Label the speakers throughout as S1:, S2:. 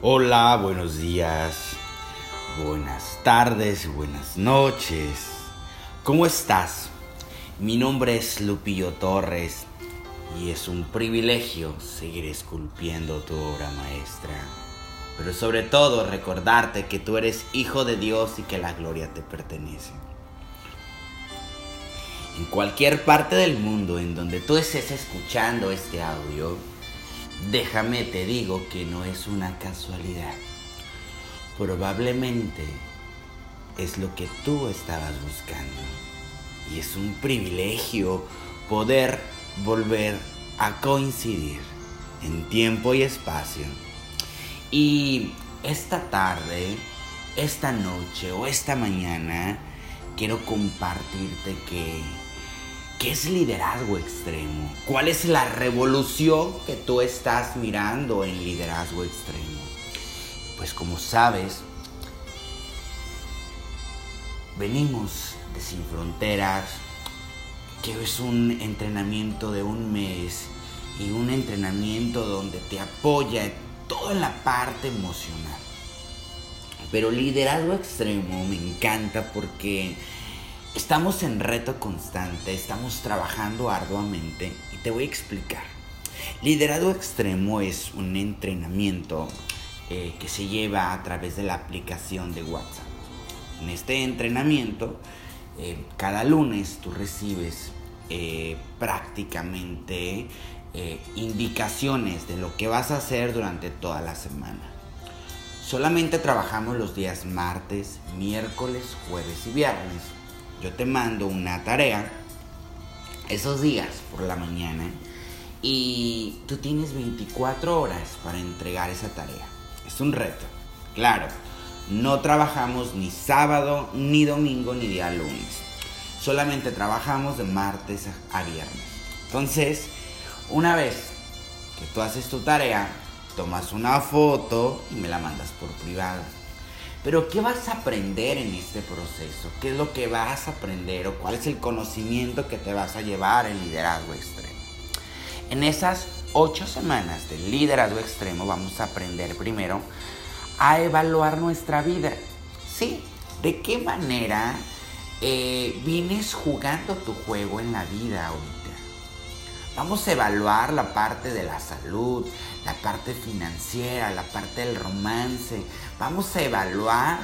S1: Hola, buenos días, buenas tardes, buenas noches. ¿Cómo estás? Mi nombre es Lupillo Torres y es un privilegio seguir esculpiendo tu obra maestra. Pero sobre todo recordarte que tú eres hijo de Dios y que la gloria te pertenece. En cualquier parte del mundo en donde tú estés escuchando este audio, déjame te digo que no es una casualidad. Probablemente es lo que tú estabas buscando. Y es un privilegio poder volver a coincidir en tiempo y espacio. Y esta tarde, esta noche o esta mañana, quiero compartirte que ¿Qué es liderazgo extremo? ¿Cuál es la revolución que tú estás mirando en liderazgo extremo? Pues como sabes, venimos de Sin Fronteras, que es un entrenamiento de un mes y un entrenamiento donde te apoya toda la parte emocional. Pero liderazgo extremo me encanta porque Estamos en reto constante, estamos trabajando arduamente y te voy a explicar. Liderado extremo es un entrenamiento eh, que se lleva a través de la aplicación de WhatsApp. En este entrenamiento, eh, cada lunes tú recibes eh, prácticamente indicaciones de lo que vas a hacer durante toda la semana. Solamente trabajamos los días martes, miércoles, jueves y viernes yo te mando una tarea esos días por la mañana y tú tienes 24 horas para entregar esa tarea. Es un reto. Claro, no trabajamos ni sábado, ni domingo, ni día lunes. Solamente trabajamos de martes a viernes. Entonces, una vez que tú haces tu tarea, tomas una foto y me la mandas por privado. Pero ¿qué vas a aprender en este proceso? ¿Qué es lo que vas a aprender o cuál es el conocimiento que te vas a llevar en liderazgo extremo? En esas ocho semanas de liderazgo extremo vamos a aprender primero a evaluar nuestra vida. Sí, ¿de qué manera eh, vienes jugando tu juego en la vida ahorita? Vamos a evaluar la parte de la salud, la parte financiera, la parte del romance. Vamos a evaluar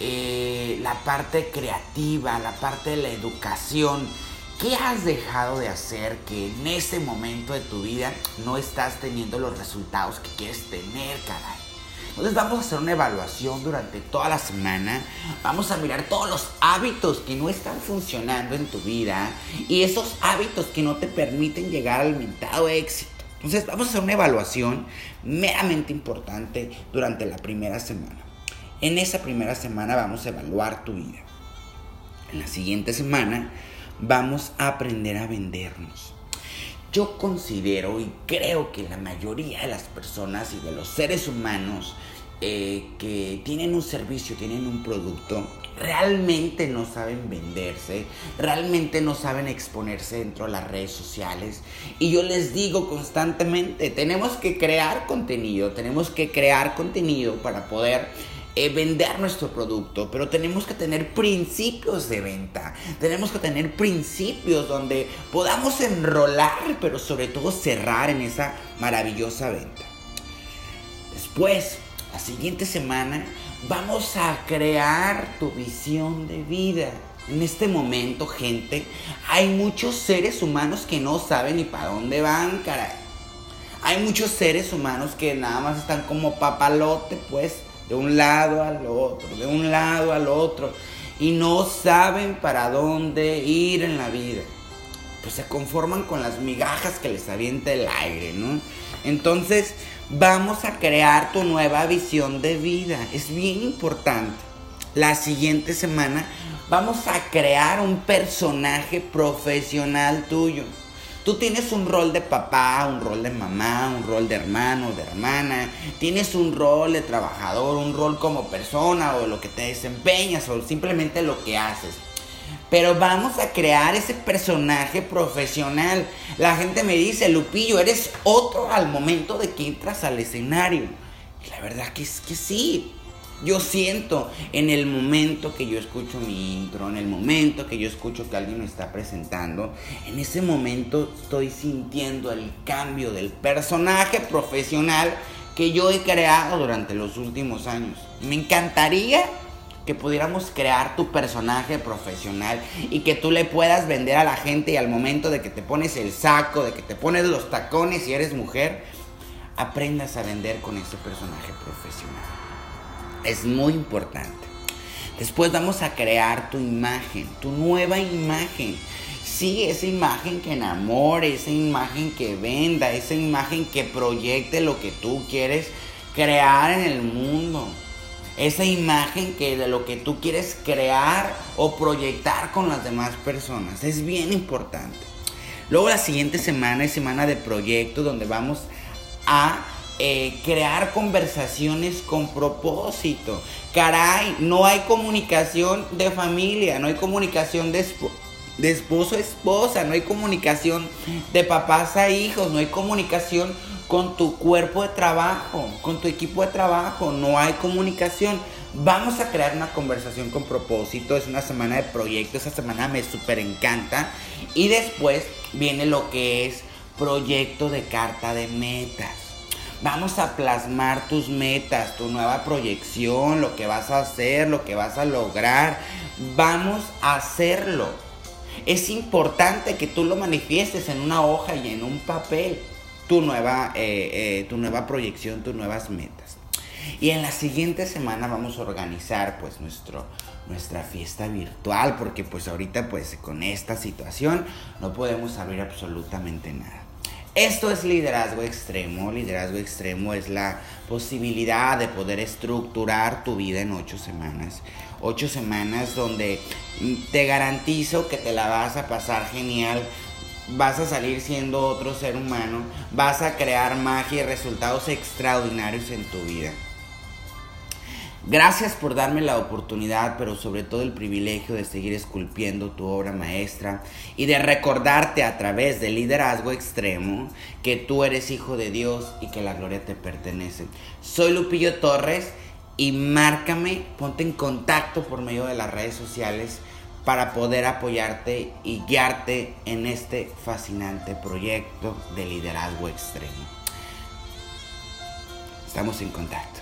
S1: eh, la parte creativa, la parte de la educación. ¿Qué has dejado de hacer que en ese momento de tu vida no estás teniendo los resultados que quieres tener, caray? Entonces vamos a hacer una evaluación durante toda la semana. Vamos a mirar todos los hábitos que no están funcionando en tu vida y esos hábitos que no te permiten llegar al mentado éxito. Entonces vamos a hacer una evaluación meramente importante durante la primera semana. En esa primera semana vamos a evaluar tu vida. En la siguiente semana vamos a aprender a vendernos. Yo considero y creo que la mayoría de las personas y de los seres humanos eh, que tienen un servicio, tienen un producto, realmente no saben venderse, realmente no saben exponerse dentro de las redes sociales. Y yo les digo constantemente, tenemos que crear contenido, tenemos que crear contenido para poder eh, vender nuestro producto, pero tenemos que tener principios de venta, tenemos que tener principios donde podamos enrolar, pero sobre todo cerrar en esa maravillosa venta. Después, la siguiente semana, vamos a crear tu visión de vida. En este momento, gente, hay muchos seres humanos que no saben ni para dónde van, caray. Hay muchos seres humanos que nada más están como papalote, pues, de un lado al otro, de un lado al otro, y no saben para dónde ir en la vida. Pues se conforman con las migajas que les avienta el aire, ¿no? Entonces, vamos a crear tu nueva visión de vida. Es bien importante. La siguiente semana vamos a crear un personaje profesional tuyo. Tú tienes un rol de papá, un rol de mamá, un rol de hermano, de hermana. Tienes un rol de trabajador, un rol como persona o lo que te desempeñas o simplemente lo que haces. Pero vamos a crear ese personaje profesional. La gente me dice, Lupillo, eres otro al momento de que entras al escenario. Y la verdad que es que sí. Yo siento en el momento que yo escucho mi intro, en el momento que yo escucho que alguien me está presentando, en ese momento estoy sintiendo el cambio del personaje profesional que yo he creado durante los últimos años. Me encantaría que pudiéramos crear tu personaje profesional y que tú le puedas vender a la gente y al momento de que te pones el saco, de que te pones los tacones y eres mujer, aprendas a vender con ese personaje profesional. Es muy importante. Después vamos a crear tu imagen, tu nueva imagen. Sí, esa imagen que enamore, esa imagen que venda, esa imagen que proyecte lo que tú quieres crear en el mundo esa imagen que de lo que tú quieres crear o proyectar con las demás personas. Es bien importante. Luego la siguiente semana es semana de proyecto donde vamos a eh, crear conversaciones con propósito. Caray, no hay comunicación de familia, no hay comunicación de, de esposo a esposa, no hay comunicación de papás a hijos, no hay comunicación con tu cuerpo de trabajo, con tu equipo de trabajo, no hay comunicación. Vamos a crear una conversación con propósito, es una semana de proyecto, esa semana me súper encanta. Y después viene lo que es proyecto de carta de metas. Vamos a plasmar tus metas, tu nueva proyección, lo que vas a hacer, lo que vas a lograr. Vamos a hacerlo. Es importante que tú lo manifiestes en una hoja y en un papel tu nueva, eh, eh, tu nueva proyección, tus nuevas metas. Y en la siguiente semana vamos a organizar pues nuestro, nuestra fiesta virtual porque pues ahorita pues con esta situación no podemos abrir absolutamente nada. Esto es liderazgo extremo. Liderazgo extremo es la posibilidad de poder estructurar tu vida en ocho semanas. Ocho semanas donde te garantizo que te la vas a pasar genial vas a salir siendo otro ser humano, vas a crear magia y resultados extraordinarios en tu vida. Gracias por darme la oportunidad, pero sobre todo el privilegio de seguir esculpiendo tu obra maestra y de recordarte a través del liderazgo extremo que tú eres hijo de Dios y que la gloria te pertenece. Soy Lupillo Torres y márcame, ponte en contacto por medio de las redes sociales para poder apoyarte y guiarte en este fascinante proyecto de liderazgo extremo. Estamos en contacto.